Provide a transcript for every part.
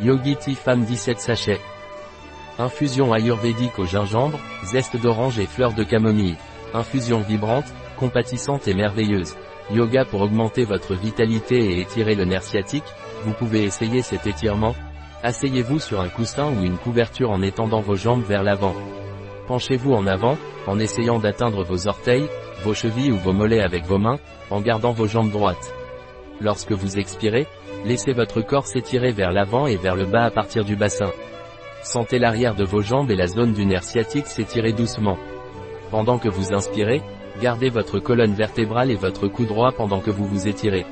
Yogi Tea Femme 17 sachets. Infusion ayurvédique au gingembre, zeste d'orange et fleurs de camomille. Infusion vibrante, compatissante et merveilleuse. Yoga pour augmenter votre vitalité et étirer le nerf sciatique, vous pouvez essayer cet étirement. Asseyez-vous sur un coussin ou une couverture en étendant vos jambes vers l'avant. Penchez-vous en avant, en essayant d'atteindre vos orteils, vos chevilles ou vos mollets avec vos mains, en gardant vos jambes droites. Lorsque vous expirez, laissez votre corps s'étirer vers l'avant et vers le bas à partir du bassin. Sentez l'arrière de vos jambes et la zone du nerf sciatique s'étirer doucement. Pendant que vous inspirez, Gardez votre colonne vertébrale et votre cou droit pendant que vous vous étirez.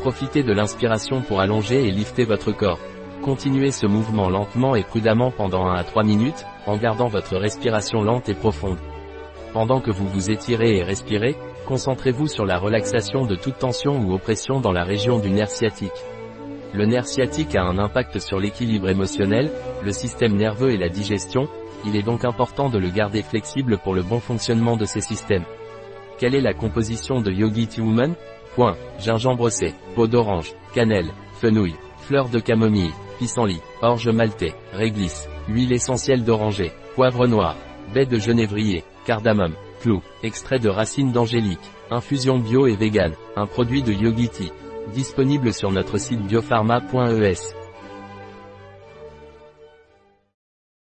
Profitez de l'inspiration pour allonger et lifter votre corps. Continuez ce mouvement lentement et prudemment pendant 1 à 3 minutes, en gardant votre respiration lente et profonde. Pendant que vous vous étirez et respirez, concentrez-vous sur la relaxation de toute tension ou oppression dans la région du nerf sciatique. Le nerf sciatique a un impact sur l'équilibre émotionnel, le système nerveux et la digestion, il est donc important de le garder flexible pour le bon fonctionnement de ces systèmes. Quelle est la composition de Yogi Tea Woman Point. Gingembre C, peau d'orange, cannelle, fenouil, fleurs de camomille, pissenlit, orge maltais, réglisse, huile essentielle d'oranger, poivre noir, baie de genévrier, cardamome, extrait de racines d'angélique, infusion bio et vegan, un produit de Yogi Tea. Disponible sur notre site biopharma.es.